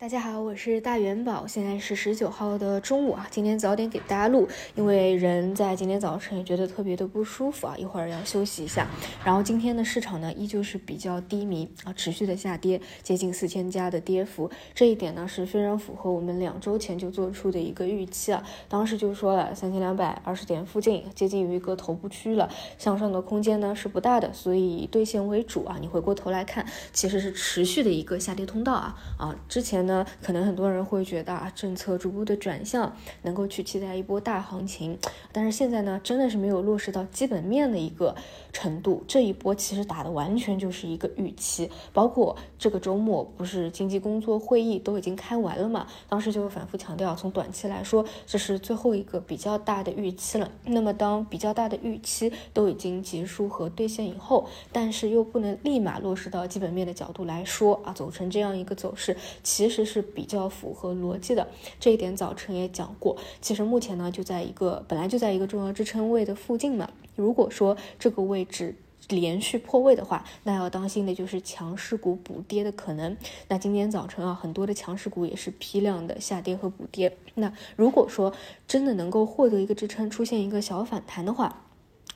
大家好，我是大元宝，现在是十九号的中午啊。今天早点给大家录，因为人在今天早晨也觉得特别的不舒服啊，一会儿要休息一下。然后今天的市场呢，依旧是比较低迷啊，持续的下跌，接近四千家的跌幅。这一点呢是非常符合我们两周前就做出的一个预期啊。当时就说了，三千两百二十点附近接近于一个头部区了，向上的空间呢是不大的，所以以兑现为主啊。你回过头来看，其实是持续的一个下跌通道啊啊，之前。呢，可能很多人会觉得啊，政策逐步的转向，能够去期待一波大行情。但是现在呢，真的是没有落实到基本面的一个程度。这一波其实打的完全就是一个预期。包括这个周末不是经济工作会议都已经开完了嘛？当时就反复强调，从短期来说，这是最后一个比较大的预期了。那么当比较大的预期都已经结束和兑现以后，但是又不能立马落实到基本面的角度来说啊，走成这样一个走势，其实。这是比较符合逻辑的，这一点早晨也讲过。其实目前呢，就在一个本来就在一个重要支撑位的附近嘛。如果说这个位置连续破位的话，那要当心的就是强势股补跌的可能。那今天早晨啊，很多的强势股也是批量的下跌和补跌。那如果说真的能够获得一个支撑，出现一个小反弹的话，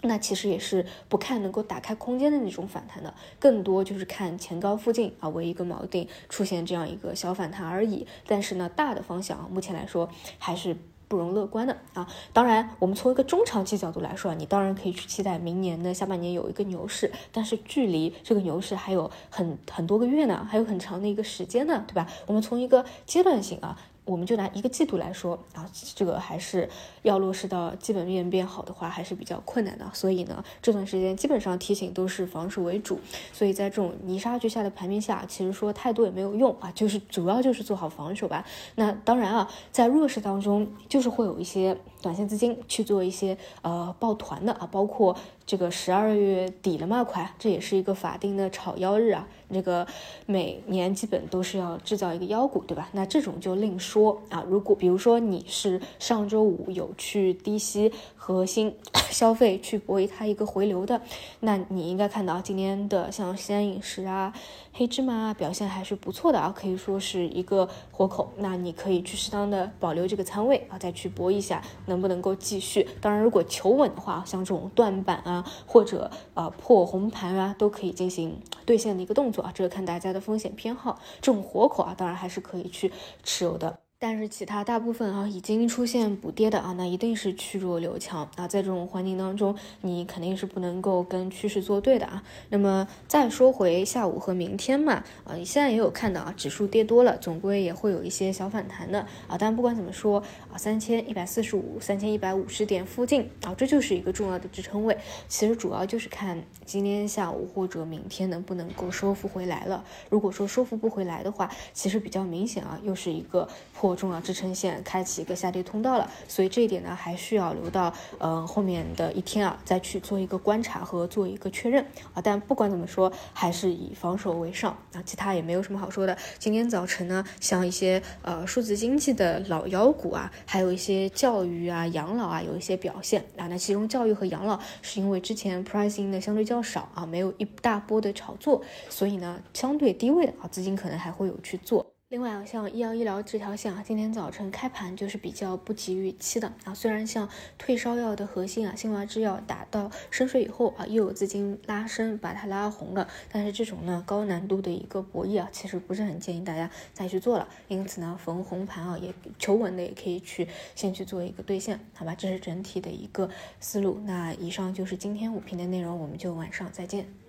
那其实也是不看能够打开空间的那种反弹的，更多就是看前高附近啊为一个锚定出现这样一个小反弹而已。但是呢，大的方向啊，目前来说还是不容乐观的啊。当然，我们从一个中长期角度来说啊，你当然可以去期待明年的下半年有一个牛市，但是距离这个牛市还有很很多个月呢，还有很长的一个时间呢，对吧？我们从一个阶段性啊。我们就拿一个季度来说啊，这个还是要落实到基本面变好的话，还是比较困难的。所以呢，这段时间基本上提醒都是防守为主。所以在这种泥沙俱下的盘面下，其实说太多也没有用啊，就是主要就是做好防守吧。那当然啊，在弱势当中，就是会有一些短线资金去做一些呃抱团的啊，包括。这个十二月底了嘛，快，这也是一个法定的炒腰日啊。这个每年基本都是要制造一个妖股，对吧？那这种就另说啊。如果比如说你是上周五有去低吸核心消费去博弈它一个回流的，那你应该看到今天的像西安饮食啊、黑芝麻啊表现还是不错的啊，可以说是一个活口。那你可以去适当的保留这个仓位啊，再去搏一下能不能够继续。当然，如果求稳的话，像这种断板啊。啊，或者啊破红盘啊，都可以进行兑现的一个动作啊，这个看大家的风险偏好，这种活口啊，当然还是可以去持有的。但是其他大部分啊已经出现补跌的啊，那一定是去弱留强啊，在这种环境当中，你肯定是不能够跟趋势作对的啊。那么再说回下午和明天嘛，啊，你现在也有看到啊，指数跌多了，总归也会有一些小反弹的啊。但不管怎么说啊，三千一百四十五、三千一百五十点附近啊，这就是一个重要的支撑位。其实主要就是看今天下午或者明天能不能够收复回来了。如果说收复不回来的话，其实比较明显啊，又是一个破。重要支撑线开启一个下跌通道了，所以这一点呢，还需要留到嗯后面的一天啊，再去做一个观察和做一个确认啊。但不管怎么说，还是以防守为上啊，其他也没有什么好说的。今天早晨呢，像一些呃数字经济的老妖股啊，还有一些教育啊、养老啊，有一些表现啊。那其中教育和养老是因为之前 pricing 的相对较少啊，没有一大波的炒作，所以呢，相对低位的啊，资金可能还会有去做。另外啊，像医药医疗这条线啊，今天早晨开盘就是比较不及预期的啊。虽然像退烧药的核心啊，新华制药打到深水以后啊，又有资金拉升把它拉红了，但是这种呢高难度的一个博弈啊，其实不是很建议大家再去做了。因此呢，逢红盘啊，也求稳的也可以去先去做一个兑现，好吧？这是整体的一个思路。那以上就是今天五评的内容，我们就晚上再见。